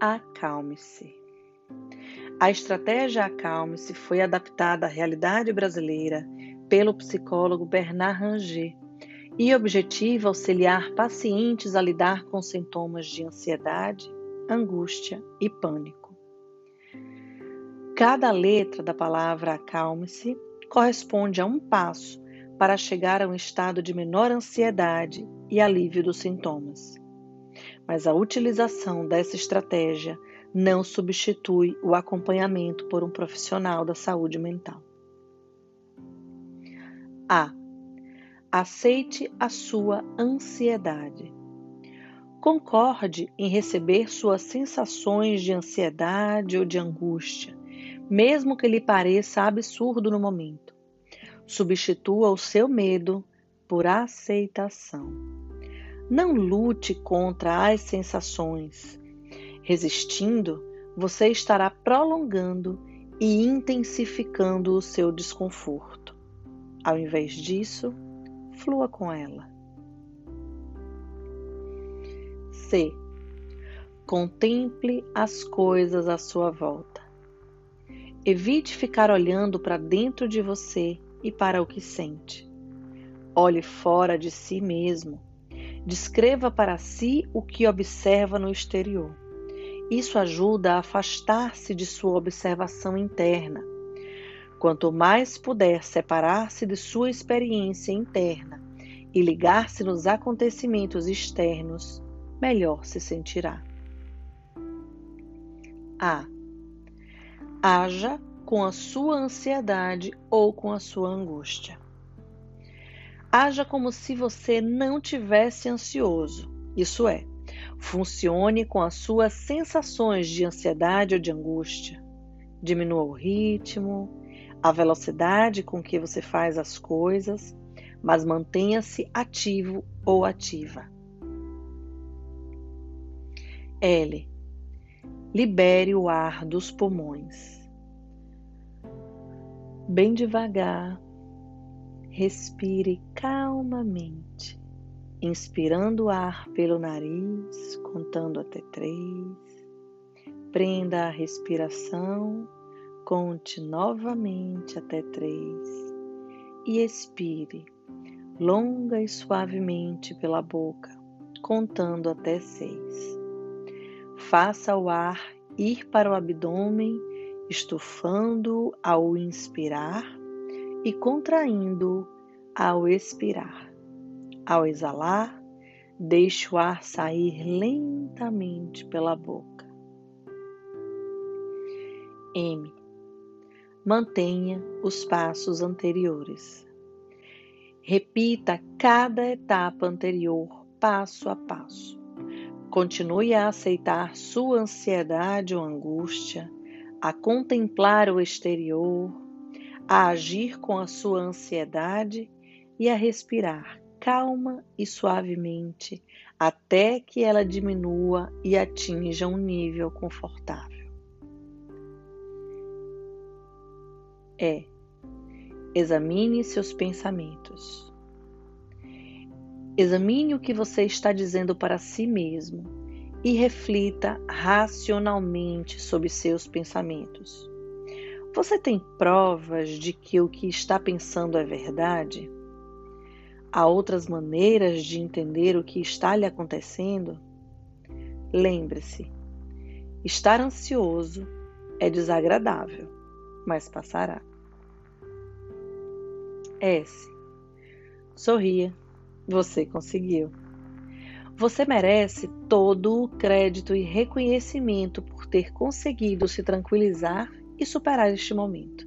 Acalme-se. A estratégia Acalme-se foi adaptada à realidade brasileira pelo psicólogo Bernard Ranger e objetiva auxiliar pacientes a lidar com sintomas de ansiedade, angústia e pânico. Cada letra da palavra acalme-se corresponde a um passo para chegar a um estado de menor ansiedade e alívio dos sintomas. Mas a utilização dessa estratégia não substitui o acompanhamento por um profissional da saúde mental. A. Aceite a sua ansiedade. Concorde em receber suas sensações de ansiedade ou de angústia, mesmo que lhe pareça absurdo no momento. Substitua o seu medo por aceitação. Não lute contra as sensações. Resistindo, você estará prolongando e intensificando o seu desconforto. Ao invés disso, flua com ela. C. Contemple as coisas à sua volta. Evite ficar olhando para dentro de você e para o que sente. Olhe fora de si mesmo. Descreva para si o que observa no exterior. Isso ajuda a afastar-se de sua observação interna. Quanto mais puder separar-se de sua experiência interna e ligar-se nos acontecimentos externos, melhor se sentirá. A. Haja com a sua ansiedade ou com a sua angústia. Haja como se você não tivesse ansioso, isso é, funcione com as suas sensações de ansiedade ou de angústia. Diminua o ritmo, a velocidade com que você faz as coisas, mas mantenha-se ativo ou ativa. L. Libere o ar dos pulmões bem devagar, respire calmamente, inspirando o ar pelo nariz, contando até três. Prenda a respiração, conte novamente até três e expire longa e suavemente pela boca, contando até seis. Faça o ar ir para o abdômen estufando ao inspirar e contraindo ao expirar. Ao exalar, deixe o ar sair lentamente pela boca. M. Mantenha os passos anteriores. Repita cada etapa anterior passo a passo. Continue a aceitar sua ansiedade ou angústia a contemplar o exterior, a agir com a sua ansiedade e a respirar calma e suavemente até que ela diminua e atinja um nível confortável. É. Examine seus pensamentos. Examine o que você está dizendo para si mesmo e reflita racionalmente sobre seus pensamentos. Você tem provas de que o que está pensando é verdade? Há outras maneiras de entender o que está lhe acontecendo? Lembre-se, estar ansioso é desagradável, mas passará. S. Sorria, você conseguiu. Você merece todo o crédito e reconhecimento por ter conseguido se tranquilizar e superar este momento.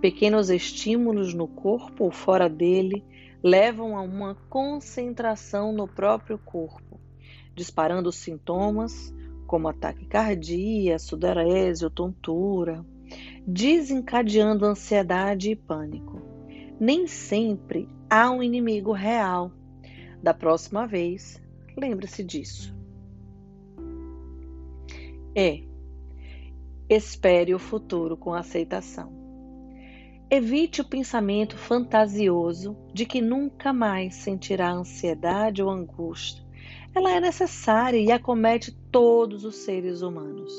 Pequenos estímulos no corpo ou fora dele levam a uma concentração no próprio corpo, disparando sintomas como ataque cardíaco, sudorese ou tontura, desencadeando ansiedade e pânico. Nem sempre há um inimigo real. Da próxima vez, Lembre-se disso. E espere o futuro com aceitação. Evite o pensamento fantasioso de que nunca mais sentirá ansiedade ou angústia. ela é necessária e acomete todos os seres humanos.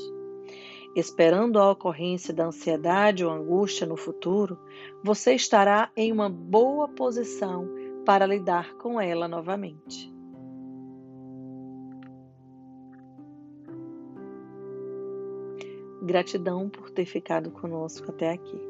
Esperando a ocorrência da ansiedade ou angústia no futuro, você estará em uma boa posição para lidar com ela novamente. Gratidão por ter ficado conosco até aqui.